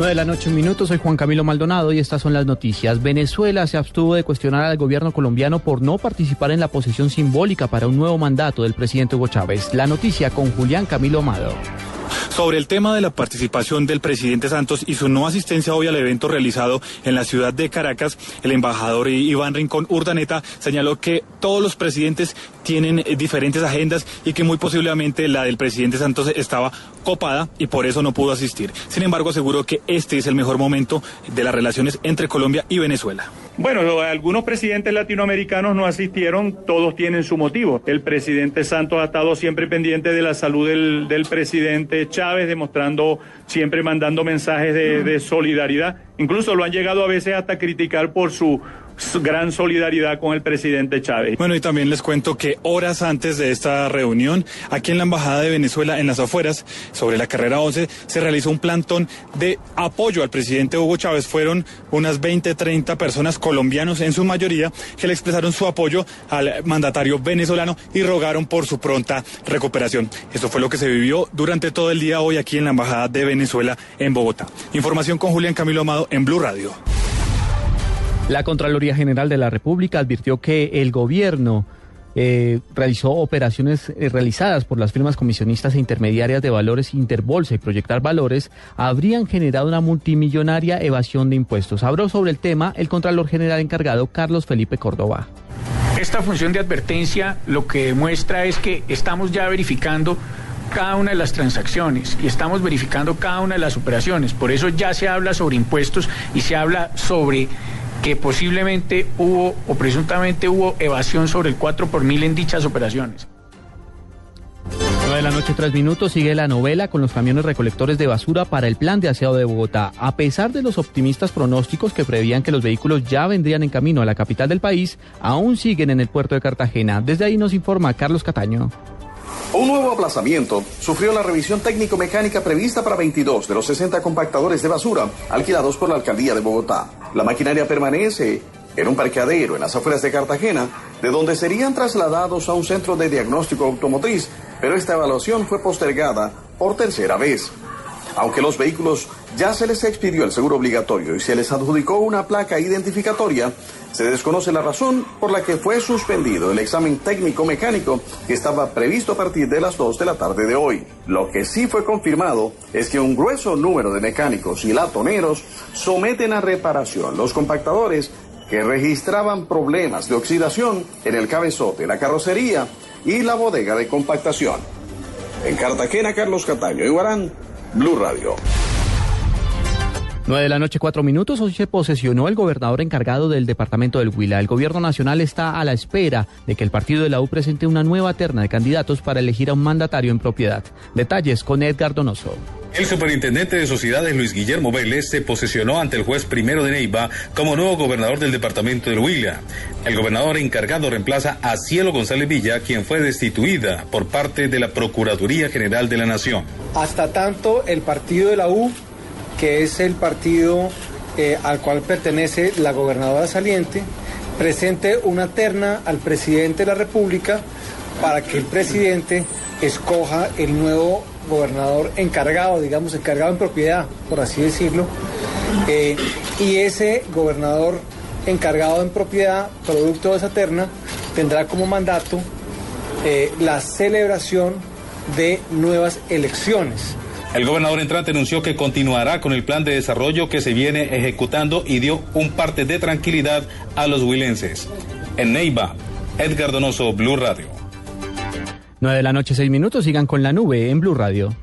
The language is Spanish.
9 de la noche, un minuto. Soy Juan Camilo Maldonado y estas son las noticias. Venezuela se abstuvo de cuestionar al gobierno colombiano por no participar en la posición simbólica para un nuevo mandato del presidente Hugo Chávez. La noticia con Julián Camilo Amado. Sobre el tema de la participación del presidente Santos y su no asistencia hoy al evento realizado en la ciudad de Caracas, el embajador Iván Rincón Urdaneta señaló que todos los presidentes tienen eh, diferentes agendas y que muy posiblemente la del presidente Santos estaba copada y por eso no pudo asistir. Sin embargo, aseguró que este es el mejor momento de las relaciones entre Colombia y Venezuela. Bueno, algunos presidentes latinoamericanos no asistieron, todos tienen su motivo. El presidente Santos ha estado siempre pendiente de la salud del, del presidente Chávez, demostrando, siempre mandando mensajes de, de solidaridad. Incluso lo han llegado a veces hasta criticar por su gran solidaridad con el presidente Chávez. Bueno, y también les cuento que horas antes de esta reunión, aquí en la Embajada de Venezuela, en las afueras, sobre la carrera 11, se realizó un plantón de apoyo al presidente Hugo Chávez. Fueron unas 20, 30 personas colombianos, en su mayoría, que le expresaron su apoyo al mandatario venezolano y rogaron por su pronta recuperación. Esto fue lo que se vivió durante todo el día hoy aquí en la Embajada de Venezuela en Bogotá. Información con Julián Camilo Amado en Blue Radio. La Contraloría General de la República advirtió que el gobierno eh, realizó operaciones eh, realizadas por las firmas comisionistas e intermediarias de valores Interbolsa y Proyectar Valores habrían generado una multimillonaria evasión de impuestos. Habló sobre el tema el Contralor General encargado Carlos Felipe Córdoba. Esta función de advertencia lo que demuestra es que estamos ya verificando cada una de las transacciones y estamos verificando cada una de las operaciones. Por eso ya se habla sobre impuestos y se habla sobre que posiblemente hubo o presuntamente hubo evasión sobre el 4 por mil en dichas operaciones. 9 de la noche, tres minutos, sigue la novela con los camiones recolectores de basura para el plan de aseado de Bogotá. A pesar de los optimistas pronósticos que prevían que los vehículos ya vendrían en camino a la capital del país, aún siguen en el puerto de Cartagena. Desde ahí nos informa Carlos Cataño. Un nuevo aplazamiento sufrió la revisión técnico-mecánica prevista para 22 de los 60 compactadores de basura alquilados por la alcaldía de Bogotá. La maquinaria permanece en un parqueadero en las afueras de Cartagena, de donde serían trasladados a un centro de diagnóstico automotriz, pero esta evaluación fue postergada por tercera vez. Aunque los vehículos ya se les expidió el seguro obligatorio y se les adjudicó una placa identificatoria, se desconoce la razón por la que fue suspendido el examen técnico mecánico que estaba previsto a partir de las 2 de la tarde de hoy. Lo que sí fue confirmado es que un grueso número de mecánicos y latoneros someten a reparación los compactadores que registraban problemas de oxidación en el cabezote, la carrocería y la bodega de compactación. En Cartagena, Carlos Cataño y Guarán, Blue Radio. 9 de la noche, cuatro minutos. Hoy se posesionó el gobernador encargado del departamento del Huila. El gobierno nacional está a la espera de que el partido de la U presente una nueva terna de candidatos para elegir a un mandatario en propiedad. Detalles con Edgar Donoso. El superintendente de sociedades Luis Guillermo Vélez se posesionó ante el juez primero de Neiva como nuevo gobernador del departamento del Huila. El gobernador encargado reemplaza a Cielo González Villa, quien fue destituida por parte de la Procuraduría General de la Nación. Hasta tanto el partido de la U que es el partido eh, al cual pertenece la gobernadora saliente, presente una terna al presidente de la República para que el presidente escoja el nuevo gobernador encargado, digamos, encargado en propiedad, por así decirlo, eh, y ese gobernador encargado en propiedad, producto de esa terna, tendrá como mandato eh, la celebración de nuevas elecciones. El gobernador entrante anunció que continuará con el plan de desarrollo que se viene ejecutando y dio un parte de tranquilidad a los huilenses. En Neiva, Edgar Donoso, Blue Radio. 9 de la noche, seis minutos, sigan con la nube en Blue Radio.